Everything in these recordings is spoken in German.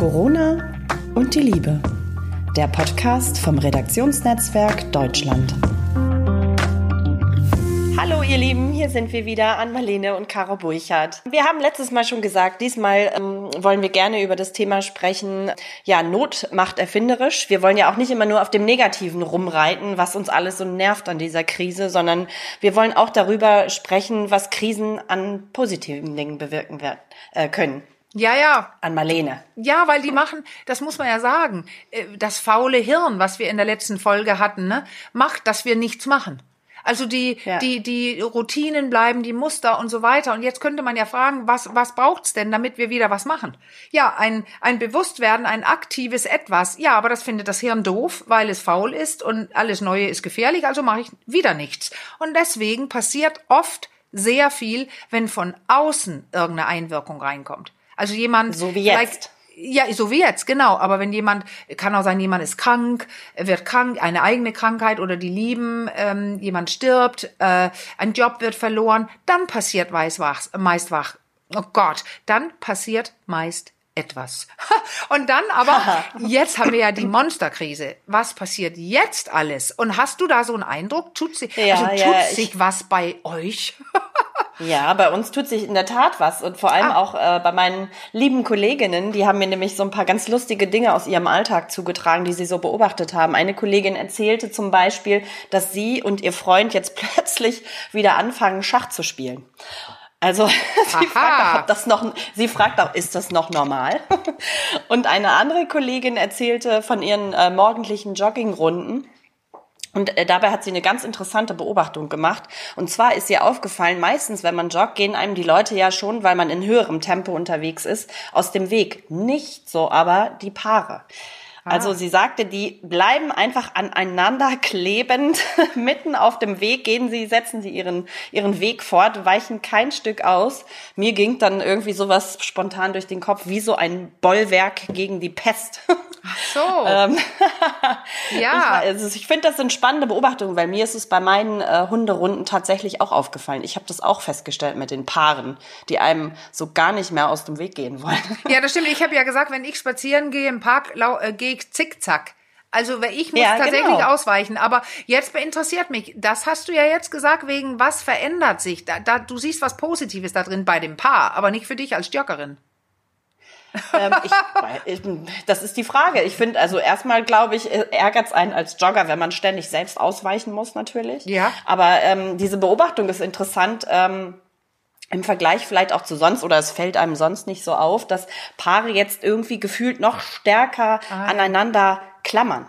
Corona und die Liebe. Der Podcast vom Redaktionsnetzwerk Deutschland. Hallo ihr Lieben, hier sind wir wieder an Marlene und Caro Burchardt. Wir haben letztes Mal schon gesagt, diesmal ähm, wollen wir gerne über das Thema sprechen. Ja, Not macht erfinderisch. Wir wollen ja auch nicht immer nur auf dem Negativen rumreiten, was uns alles so nervt an dieser Krise, sondern wir wollen auch darüber sprechen, was Krisen an positiven Dingen bewirken werden, äh, können. Ja, ja. An Marlene. Ja, weil die machen, das muss man ja sagen, äh, das faule Hirn, was wir in der letzten Folge hatten, ne, macht, dass wir nichts machen. Also die, ja. die, die Routinen bleiben, die Muster und so weiter. Und jetzt könnte man ja fragen, was, was braucht's denn, damit wir wieder was machen? Ja, ein, ein Bewusstwerden, ein aktives Etwas. Ja, aber das findet das Hirn doof, weil es faul ist und alles Neue ist gefährlich, also mache ich wieder nichts. Und deswegen passiert oft sehr viel, wenn von außen irgendeine Einwirkung reinkommt. Also jemand. So wie jetzt ja, so wie jetzt, genau. Aber wenn jemand, kann auch sein, jemand ist krank, wird krank, eine eigene Krankheit oder die lieben, ähm, jemand stirbt, äh, ein Job wird verloren, dann passiert meist wach, meist wach. Oh Gott, dann passiert meist etwas. Und dann aber, jetzt haben wir ja die Monsterkrise. Was passiert jetzt alles? Und hast du da so einen Eindruck? Tut sich, ja, also tut ja, sich was bei euch? Ja, bei uns tut sich in der Tat was und vor allem ah. auch äh, bei meinen lieben Kolleginnen, die haben mir nämlich so ein paar ganz lustige Dinge aus ihrem Alltag zugetragen, die sie so beobachtet haben. Eine Kollegin erzählte zum Beispiel, dass sie und ihr Freund jetzt plötzlich wieder anfangen, Schach zu spielen. Also sie fragt auch, ob das noch, sie fragt auch, ist das noch normal? Und eine andere Kollegin erzählte von ihren äh, morgendlichen Joggingrunden und äh, dabei hat sie eine ganz interessante Beobachtung gemacht. Und zwar ist ihr aufgefallen, meistens, wenn man joggt, gehen einem die Leute ja schon, weil man in höherem Tempo unterwegs ist, aus dem Weg. Nicht so aber die Paare. Also ah. sie sagte, die bleiben einfach aneinander klebend mitten auf dem Weg. Gehen sie, setzen sie ihren, ihren Weg fort, weichen kein Stück aus. Mir ging dann irgendwie sowas spontan durch den Kopf, wie so ein Bollwerk gegen die Pest. Ach so. ähm, ja. Ich, also ich finde, das sind spannende Beobachtungen, weil mir ist es bei meinen äh, Hunderunden tatsächlich auch aufgefallen. Ich habe das auch festgestellt mit den Paaren, die einem so gar nicht mehr aus dem Weg gehen wollen. Ja, das stimmt. Ich habe ja gesagt, wenn ich spazieren gehe im Park, äh, gehe ich zickzack. Also ich muss ja, tatsächlich genau. ausweichen. Aber jetzt interessiert mich, das hast du ja jetzt gesagt, wegen was verändert sich? Da, da, du siehst was Positives da drin bei dem Paar, aber nicht für dich als Joggerin. Ähm, ich, das ist die Frage. Ich finde, also erstmal glaube ich, äh, ärgert es einen als Jogger, wenn man ständig selbst ausweichen muss, natürlich. Ja. Aber ähm, diese Beobachtung ist interessant. Ähm, im Vergleich vielleicht auch zu sonst oder es fällt einem sonst nicht so auf, dass Paare jetzt irgendwie gefühlt noch stärker ah. aneinander klammern.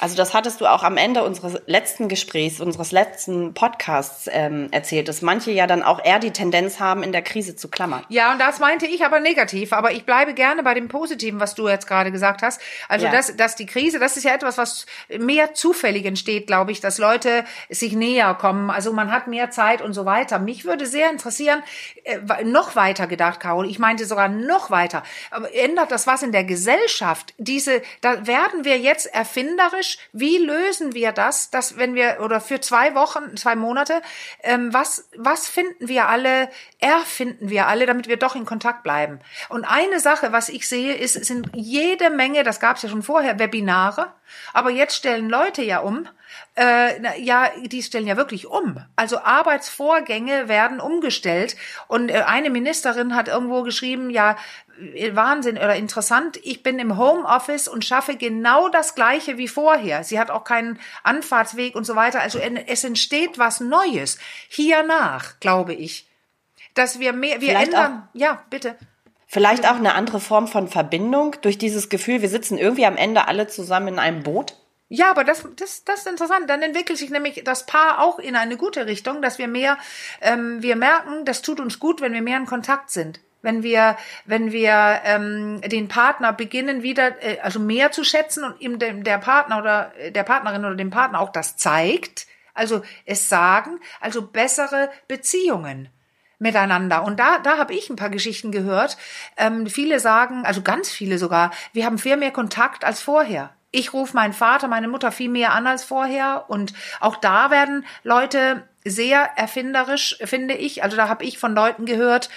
Also das hattest du auch am Ende unseres letzten Gesprächs, unseres letzten Podcasts ähm, erzählt, dass manche ja dann auch eher die Tendenz haben, in der Krise zu klammern. Ja, und das meinte ich aber negativ. Aber ich bleibe gerne bei dem Positiven, was du jetzt gerade gesagt hast. Also ja. dass, dass die Krise, das ist ja etwas, was mehr zufällig entsteht, glaube ich, dass Leute sich näher kommen. Also man hat mehr Zeit und so weiter. Mich würde sehr interessieren, äh, noch weiter gedacht, Carol. Ich meinte sogar noch weiter. Aber ändert das was in der Gesellschaft? Diese, da werden wir jetzt erfinderisch Mensch, wie lösen wir das, dass wenn wir oder für zwei Wochen, zwei Monate, ähm, was was finden wir alle, erfinden wir alle, damit wir doch in Kontakt bleiben. Und eine Sache, was ich sehe, ist sind jede Menge, das gab es ja schon vorher, Webinare, aber jetzt stellen Leute ja um. Äh, ja, die stellen ja wirklich um. Also Arbeitsvorgänge werden umgestellt. Und äh, eine Ministerin hat irgendwo geschrieben, ja, Wahnsinn oder interessant. Ich bin im Homeoffice und schaffe genau das Gleiche wie vorher. Sie hat auch keinen Anfahrtsweg und so weiter. Also es entsteht was Neues. Hiernach, glaube ich, dass wir mehr, wir Vielleicht ändern. Auch, ja, bitte. Vielleicht auch eine andere Form von Verbindung durch dieses Gefühl, wir sitzen irgendwie am Ende alle zusammen in einem Boot. Ja, aber das, das, das ist interessant. Dann entwickelt sich nämlich das Paar auch in eine gute Richtung, dass wir mehr, ähm, wir merken, das tut uns gut, wenn wir mehr in Kontakt sind wenn wir, wenn wir ähm, den Partner beginnen wieder, äh, also mehr zu schätzen und ihm dem, der Partner oder äh, der Partnerin oder dem Partner auch das zeigt, also es sagen, also bessere Beziehungen miteinander. Und da, da habe ich ein paar Geschichten gehört. Ähm, viele sagen, also ganz viele sogar, wir haben viel mehr Kontakt als vorher. Ich rufe meinen Vater, meine Mutter viel mehr an als vorher. Und auch da werden Leute sehr erfinderisch, finde ich. Also da habe ich von Leuten gehört,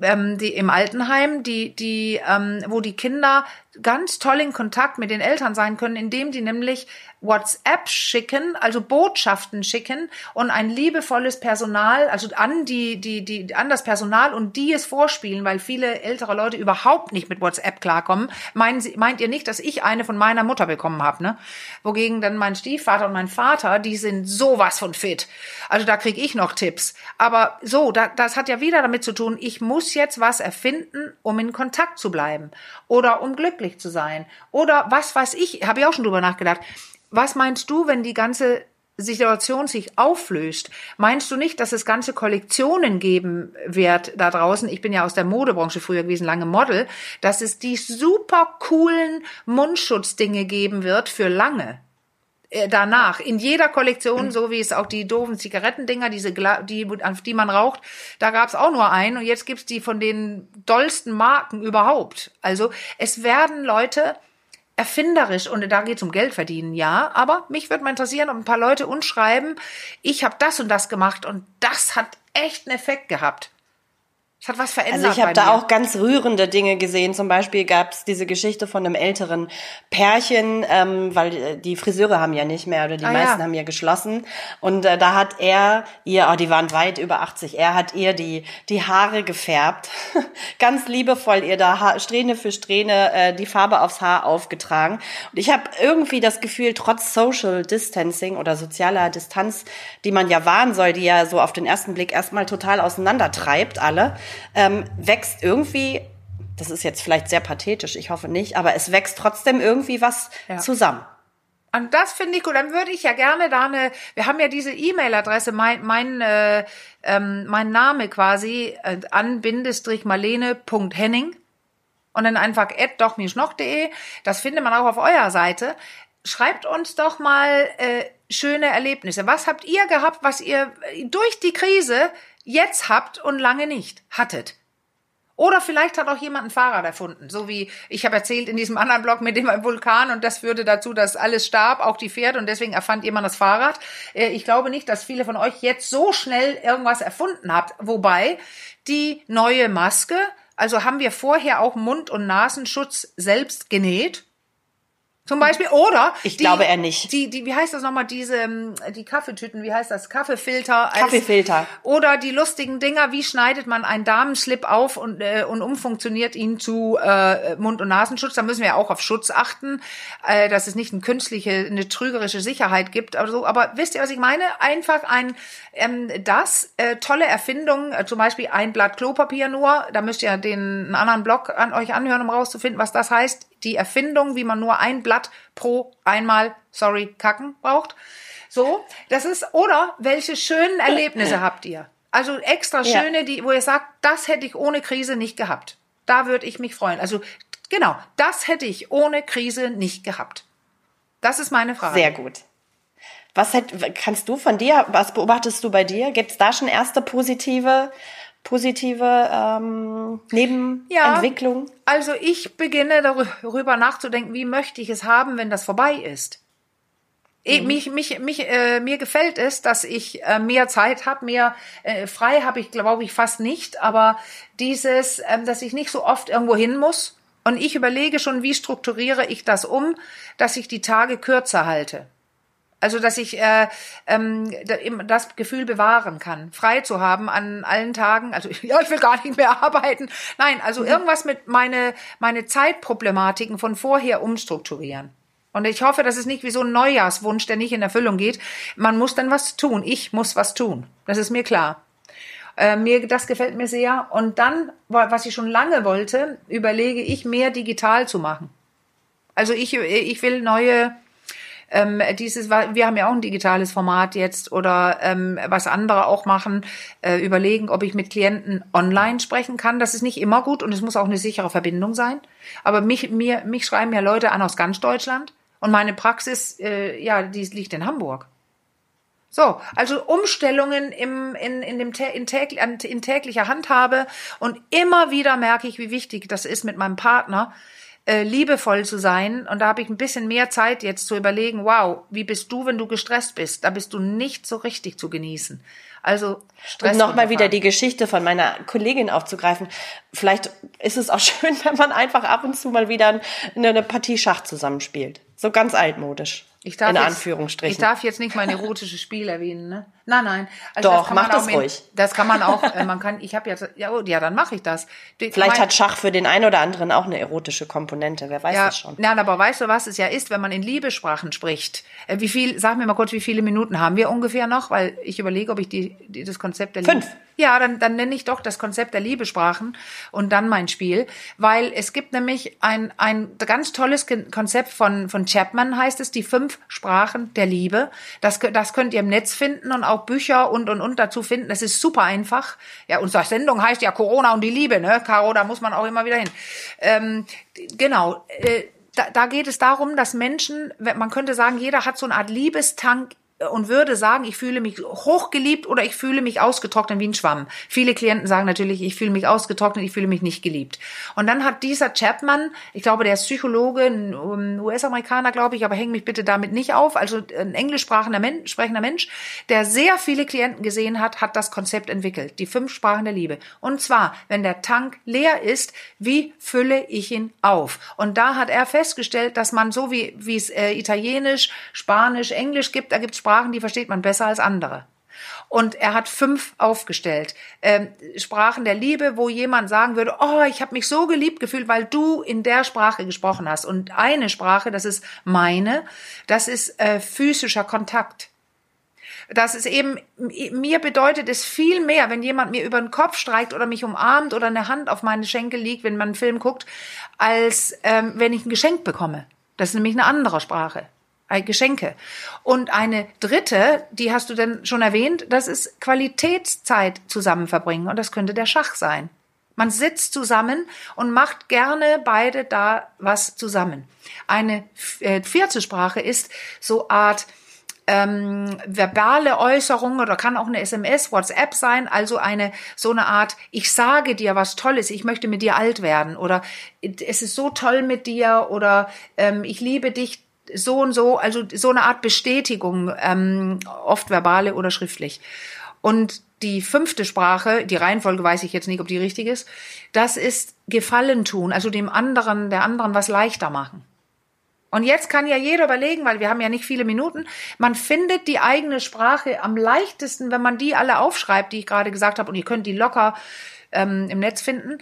ähm, die im Altenheim, die, die, ähm, wo die Kinder ganz toll in Kontakt mit den Eltern sein können, indem die nämlich WhatsApp schicken, also Botschaften schicken und ein liebevolles Personal, also an die, die, die, an das Personal und die es vorspielen, weil viele ältere Leute überhaupt nicht mit WhatsApp klarkommen. Meinen Sie, meint ihr nicht, dass ich eine von meiner Mutter bekommen habe, ne? Wogegen dann mein Stiefvater und mein Vater, die sind sowas von fit. Also da kriege ich noch Tipps. Aber so, da, das hat ja wieder damit zu tun, ich muss jetzt was erfinden, um in Kontakt zu bleiben oder um glücklich zu sein. Oder was weiß ich, habe ich auch schon drüber nachgedacht. Was meinst du, wenn die ganze Situation sich auflöst, meinst du nicht, dass es ganze Kollektionen geben wird da draußen? Ich bin ja aus der Modebranche früher gewesen, lange Model, dass es die super coolen Mundschutzdinge geben wird für lange danach in jeder Kollektion, so wie es auch die doofen Zigarettendinger, diese die auf die man raucht, da gab's auch nur einen und jetzt gibt's die von den dollsten Marken überhaupt. Also es werden Leute erfinderisch und da geht es um Geld verdienen, ja. Aber mich würde mal interessieren, ob ein paar Leute uns schreiben, ich habe das und das gemacht und das hat echt einen Effekt gehabt. Es hat was verändert. Also ich habe da auch ganz rührende Dinge gesehen. Zum Beispiel gab es diese Geschichte von einem älteren Pärchen, ähm, weil äh, die Friseure haben ja nicht mehr oder die ah, meisten ja. haben ja geschlossen. Und äh, da hat er ihr, oh, die waren weit über 80, er hat ihr die, die Haare gefärbt. ganz liebevoll ihr da ha Strähne für Strähne äh, die Farbe aufs Haar aufgetragen. Und ich habe irgendwie das Gefühl, trotz Social Distancing oder sozialer Distanz, die man ja wahren soll, die ja so auf den ersten Blick erstmal total auseinandertreibt, alle, ähm, wächst irgendwie, das ist jetzt vielleicht sehr pathetisch, ich hoffe nicht, aber es wächst trotzdem irgendwie was ja. zusammen. Und das finde ich gut. Dann würde ich ja gerne da eine, wir haben ja diese E-Mail-Adresse, mein, mein, äh, ähm, mein Name quasi, äh, an-marlene.henning und dann einfach doch-noch.de. Das findet man auch auf eurer Seite. Schreibt uns doch mal äh, schöne Erlebnisse. Was habt ihr gehabt, was ihr durch die Krise jetzt habt und lange nicht hattet. Oder vielleicht hat auch jemand ein Fahrrad erfunden, so wie ich habe erzählt in diesem anderen Blog mit dem Vulkan und das führte dazu, dass alles starb, auch die Pferde und deswegen erfand jemand das Fahrrad. Äh, ich glaube nicht, dass viele von euch jetzt so schnell irgendwas erfunden habt, wobei die neue Maske, also haben wir vorher auch Mund- und Nasenschutz selbst genäht zum Beispiel, oder? Ich die, glaube er nicht. Die, die, wie heißt das nochmal, diese, ähm, die Kaffeetüten, wie heißt das? Kaffeefilter. Als, Kaffeefilter. Oder die lustigen Dinger, wie schneidet man einen Damenslip auf und, äh, und umfunktioniert ihn zu äh, Mund- und Nasenschutz? Da müssen wir auch auf Schutz achten, äh, dass es nicht eine künstliche, eine trügerische Sicherheit gibt. Aber, so. aber wisst ihr, was ich meine? Einfach ein, ähm, das, äh, tolle Erfindung, äh, zum Beispiel ein Blatt Klopapier nur. Da müsst ihr den einen anderen Blog an euch anhören, um rauszufinden, was das heißt die Erfindung, wie man nur ein Blatt pro einmal, sorry, kacken braucht. So, das ist, oder welche schönen Erlebnisse habt ihr? Also extra schöne, ja. die, wo ihr sagt, das hätte ich ohne Krise nicht gehabt. Da würde ich mich freuen. Also genau, das hätte ich ohne Krise nicht gehabt. Das ist meine Frage. Sehr gut. Was hätt, kannst du von dir, was beobachtest du bei dir? Gibt es da schon erste positive positive ähm, Nebenentwicklung? Ja, also ich beginne darüber nachzudenken, wie möchte ich es haben, wenn das vorbei ist. Mhm. Mich, mich, mich, äh, mir gefällt es, dass ich äh, mehr Zeit habe, mehr äh, frei habe ich, glaube ich, fast nicht. Aber dieses, ähm, dass ich nicht so oft irgendwo hin muss. Und ich überlege schon, wie strukturiere ich das um, dass ich die Tage kürzer halte. Also, dass ich äh, ähm, das Gefühl bewahren kann, frei zu haben an allen Tagen. Also, ja, ich will gar nicht mehr arbeiten. Nein, also mhm. irgendwas mit meine, meine Zeitproblematiken von vorher umstrukturieren. Und ich hoffe, das ist nicht wie so ein Neujahrswunsch, der nicht in Erfüllung geht. Man muss dann was tun. Ich muss was tun. Das ist mir klar. Äh, mir, das gefällt mir sehr. Und dann, was ich schon lange wollte, überlege ich, mehr digital zu machen. Also ich, ich will neue ähm, dieses, wir haben ja auch ein digitales Format jetzt oder ähm, was andere auch machen, äh, überlegen, ob ich mit Klienten online sprechen kann. Das ist nicht immer gut und es muss auch eine sichere Verbindung sein. Aber mich, mir, mich schreiben ja Leute an aus ganz Deutschland und meine Praxis, äh, ja, die liegt in Hamburg. So, also Umstellungen im, in, in, dem, in, täglich, in täglicher Handhabe und immer wieder merke ich, wie wichtig das ist mit meinem Partner, äh, liebevoll zu sein. Und da habe ich ein bisschen mehr Zeit jetzt zu überlegen, wow, wie bist du, wenn du gestresst bist? Da bist du nicht so richtig zu genießen. Also Stress und nochmal wieder die Geschichte von meiner Kollegin aufzugreifen. Vielleicht ist es auch schön, wenn man einfach ab und zu mal wieder eine, eine Partie Schach zusammenspielt. So ganz altmodisch. Ich darf in jetzt, Anführungsstrichen. Ich darf jetzt nicht mein erotisches Spiel erwähnen, ne? Nein, nein. Also Doch, mach das mit, ruhig. Das kann man auch, äh, man kann, ich habe jetzt, ja, oh, ja, dann mache ich das. Die, Vielleicht mein, hat Schach für den einen oder anderen auch eine erotische Komponente, wer weiß ja, das schon. Nein, aber weißt du, was es ja ist, wenn man in Liebesprachen spricht? Äh, wie viel, sag mir mal kurz, wie viele Minuten haben wir ungefähr noch? Weil ich überlege, ob ich die, die das Konzept der Fünf. Liebe, ja, dann, dann nenne ich doch das Konzept der Liebesprachen und dann mein Spiel, weil es gibt nämlich ein, ein ganz tolles Konzept von, von Chapman, heißt es, die fünf Sprachen der Liebe. Das, das könnt ihr im Netz finden und auch Bücher und, und, und dazu finden. Das ist super einfach. Ja, unsere Sendung heißt ja Corona und die Liebe, ne? Caro, da muss man auch immer wieder hin. Ähm, genau. Äh, da, da geht es darum, dass Menschen, man könnte sagen, jeder hat so eine Art Liebestank und würde sagen, ich fühle mich hochgeliebt oder ich fühle mich ausgetrocknet wie ein Schwamm. Viele Klienten sagen natürlich, ich fühle mich ausgetrocknet, ich fühle mich nicht geliebt. Und dann hat dieser Chapman, ich glaube, der ist Psychologe, ein US-Amerikaner, glaube ich, aber häng mich bitte damit nicht auf, also ein englischsprechender Mensch, sprechender Mensch, der sehr viele Klienten gesehen hat, hat das Konzept entwickelt, die fünf Sprachen der Liebe. Und zwar, wenn der Tank leer ist, wie fülle ich ihn auf? Und da hat er festgestellt, dass man so wie, wie es äh, Italienisch, Spanisch, Englisch gibt, da gibt es Sprachen, die versteht man besser als andere. Und er hat fünf aufgestellt. Ähm, Sprachen der Liebe, wo jemand sagen würde, oh, ich habe mich so geliebt gefühlt, weil du in der Sprache gesprochen hast. Und eine Sprache, das ist meine, das ist äh, physischer Kontakt. Das ist eben, mir bedeutet es viel mehr, wenn jemand mir über den Kopf streicht oder mich umarmt oder eine Hand auf meine Schenkel liegt, wenn man einen Film guckt, als ähm, wenn ich ein Geschenk bekomme. Das ist nämlich eine andere Sprache. Äh, Geschenke. Und eine dritte, die hast du denn schon erwähnt, das ist Qualitätszeit zusammen verbringen. Und das könnte der Schach sein. Man sitzt zusammen und macht gerne beide da was zusammen. Eine äh, vierte Sprache ist so Art ähm, verbale Äußerung oder kann auch eine SMS, WhatsApp sein, also eine so eine Art, ich sage dir was Tolles, ich möchte mit dir alt werden oder es ist so toll mit dir oder ähm, ich liebe dich, so und so, also so eine Art Bestätigung, ähm, oft verbale oder schriftlich. Und die fünfte Sprache, die Reihenfolge weiß ich jetzt nicht, ob die richtig ist, das ist Gefallen tun, also dem anderen, der anderen was leichter machen. Und jetzt kann ja jeder überlegen, weil wir haben ja nicht viele Minuten, man findet die eigene Sprache am leichtesten, wenn man die alle aufschreibt, die ich gerade gesagt habe, und ihr könnt die locker ähm, im Netz finden,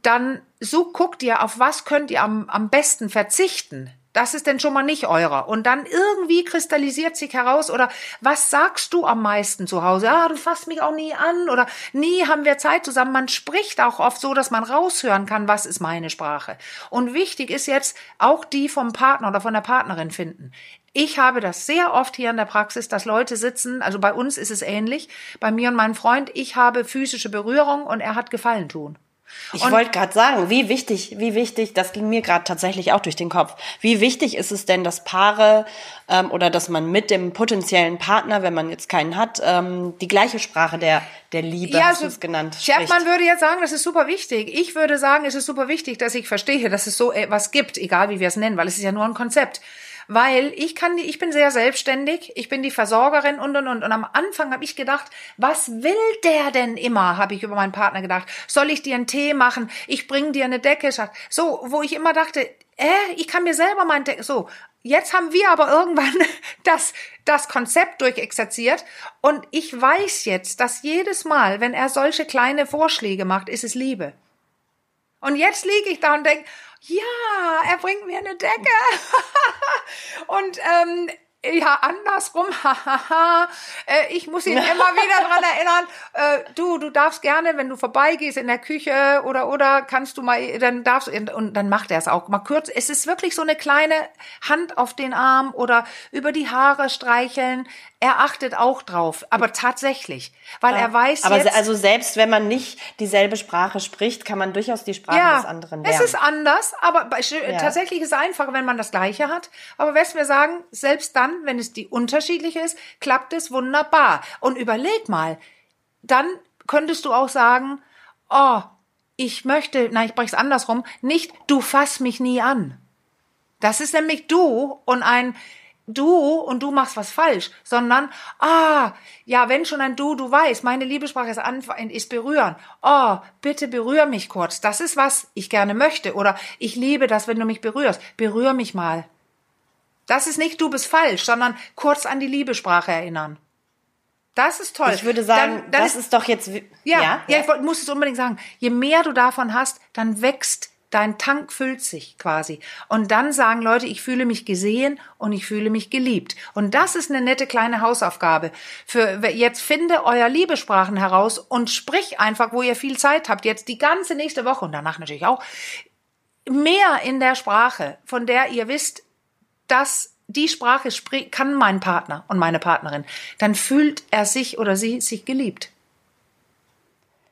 dann so guckt ihr, auf was könnt ihr am, am besten verzichten. Das ist denn schon mal nicht eurer. Und dann irgendwie kristallisiert sich heraus oder was sagst du am meisten zu Hause? Ah, du fasst mich auch nie an oder nie haben wir Zeit zusammen. Man spricht auch oft so, dass man raushören kann, was ist meine Sprache. Und wichtig ist jetzt auch die vom Partner oder von der Partnerin finden. Ich habe das sehr oft hier in der Praxis, dass Leute sitzen, also bei uns ist es ähnlich, bei mir und meinem Freund, ich habe physische Berührung und er hat Gefallen tun. Ich wollte gerade sagen, wie wichtig, wie wichtig, das ging mir gerade tatsächlich auch durch den Kopf. Wie wichtig ist es denn, dass Paare ähm, oder dass man mit dem potenziellen Partner, wenn man jetzt keinen hat, ähm, die gleiche Sprache der der Liebe, ja, es genannt. Schertmann würde jetzt sagen, das ist super wichtig. Ich würde sagen, es ist super wichtig, dass ich verstehe, dass es so etwas gibt, egal wie wir es nennen, weil es ist ja nur ein Konzept weil ich kann die, ich bin sehr selbstständig, ich bin die Versorgerin und und und und am Anfang habe ich gedacht, was will der denn immer? Habe ich über meinen Partner gedacht. Soll ich dir einen Tee machen? Ich bring dir eine Decke. So, wo ich immer dachte, äh, ich kann mir selber meinen Decke so. Jetzt haben wir aber irgendwann das, das Konzept durchexerziert und ich weiß jetzt, dass jedes Mal, wenn er solche kleine Vorschläge macht, ist es Liebe. Und jetzt liege ich da und denke, ja, er bringt mir eine Decke. und ähm, ja, andersrum, hahaha, äh, ich muss ihn immer wieder dran erinnern, äh, du, du darfst gerne, wenn du vorbeigehst in der Küche oder, oder kannst du mal, dann darfst du, und dann macht er es auch mal kurz. Es ist wirklich so eine kleine Hand auf den Arm oder über die Haare streicheln. Er achtet auch drauf, aber tatsächlich, weil ja, er weiß aber jetzt. also selbst wenn man nicht dieselbe Sprache spricht, kann man durchaus die Sprache ja, des anderen lernen. Es ist anders, aber ja. tatsächlich ist es einfacher, wenn man das Gleiche hat. Aber was wir sagen, selbst dann, wenn es die unterschiedliche ist, klappt es wunderbar. Und überleg mal, dann könntest du auch sagen, oh, ich möchte, na, ich brech's andersrum, nicht du fass mich nie an. Das ist nämlich du und ein du und du machst was falsch, sondern ah, ja, wenn schon ein du, du weißt, meine Liebessprache ist, ist berühren. Oh, bitte berühr mich kurz. Das ist was ich gerne möchte oder ich liebe das, wenn du mich berührst. Berühr mich mal. Das ist nicht du bist falsch, sondern kurz an die Liebessprache erinnern. Das ist toll. Ich würde sagen, dann, dann das ist, ist, doch jetzt. Ja, ja, ja, ich muss es unbedingt sagen. Je mehr du davon hast, dann wächst dein Tank füllt sich quasi. Und dann sagen Leute, ich fühle mich gesehen und ich fühle mich geliebt. Und das ist eine nette kleine Hausaufgabe. Für jetzt finde euer Liebesprachen heraus und sprich einfach, wo ihr viel Zeit habt. Jetzt die ganze nächste Woche und danach natürlich auch mehr in der Sprache, von der ihr wisst, dass die Sprache kann mein Partner und meine Partnerin, dann fühlt er sich oder sie sich geliebt.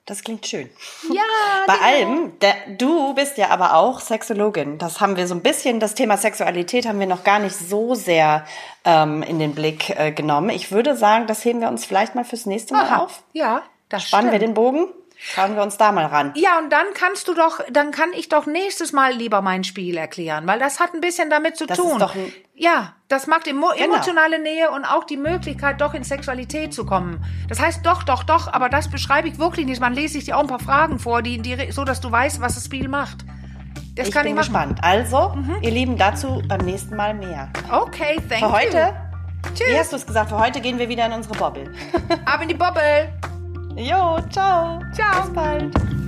Das klingt schön. Ja. Bei genau. allem, der, du bist ja aber auch Sexologin. Das haben wir so ein bisschen, das Thema Sexualität haben wir noch gar nicht so sehr ähm, in den Blick äh, genommen. Ich würde sagen, das heben wir uns vielleicht mal fürs nächste Mal Aha. auf. Ja, das Spannen stimmt. wir den Bogen? Schauen wir uns da mal ran. Ja, und dann kannst du doch, dann kann ich doch nächstes Mal lieber mein Spiel erklären, weil das hat ein bisschen damit zu das tun. Ist doch ein ja, das macht emo genau. emotionale Nähe und auch die Möglichkeit, doch in Sexualität zu kommen. Das heißt doch, doch, doch, aber das beschreibe ich wirklich nicht. Man lese ich dir auch ein paar Fragen vor, die, die so, dass du weißt, was das Spiel macht. Das ich kann bin ich gespannt. Also, mhm. ihr Lieben, dazu beim nächsten Mal mehr. Okay, thank Für heute, you. Tschüss. Wie hast du es gesagt? Für heute gehen wir wieder in unsere Bobble. Ab in die Bobble. Jo, ciao. Ciao. Bis bald.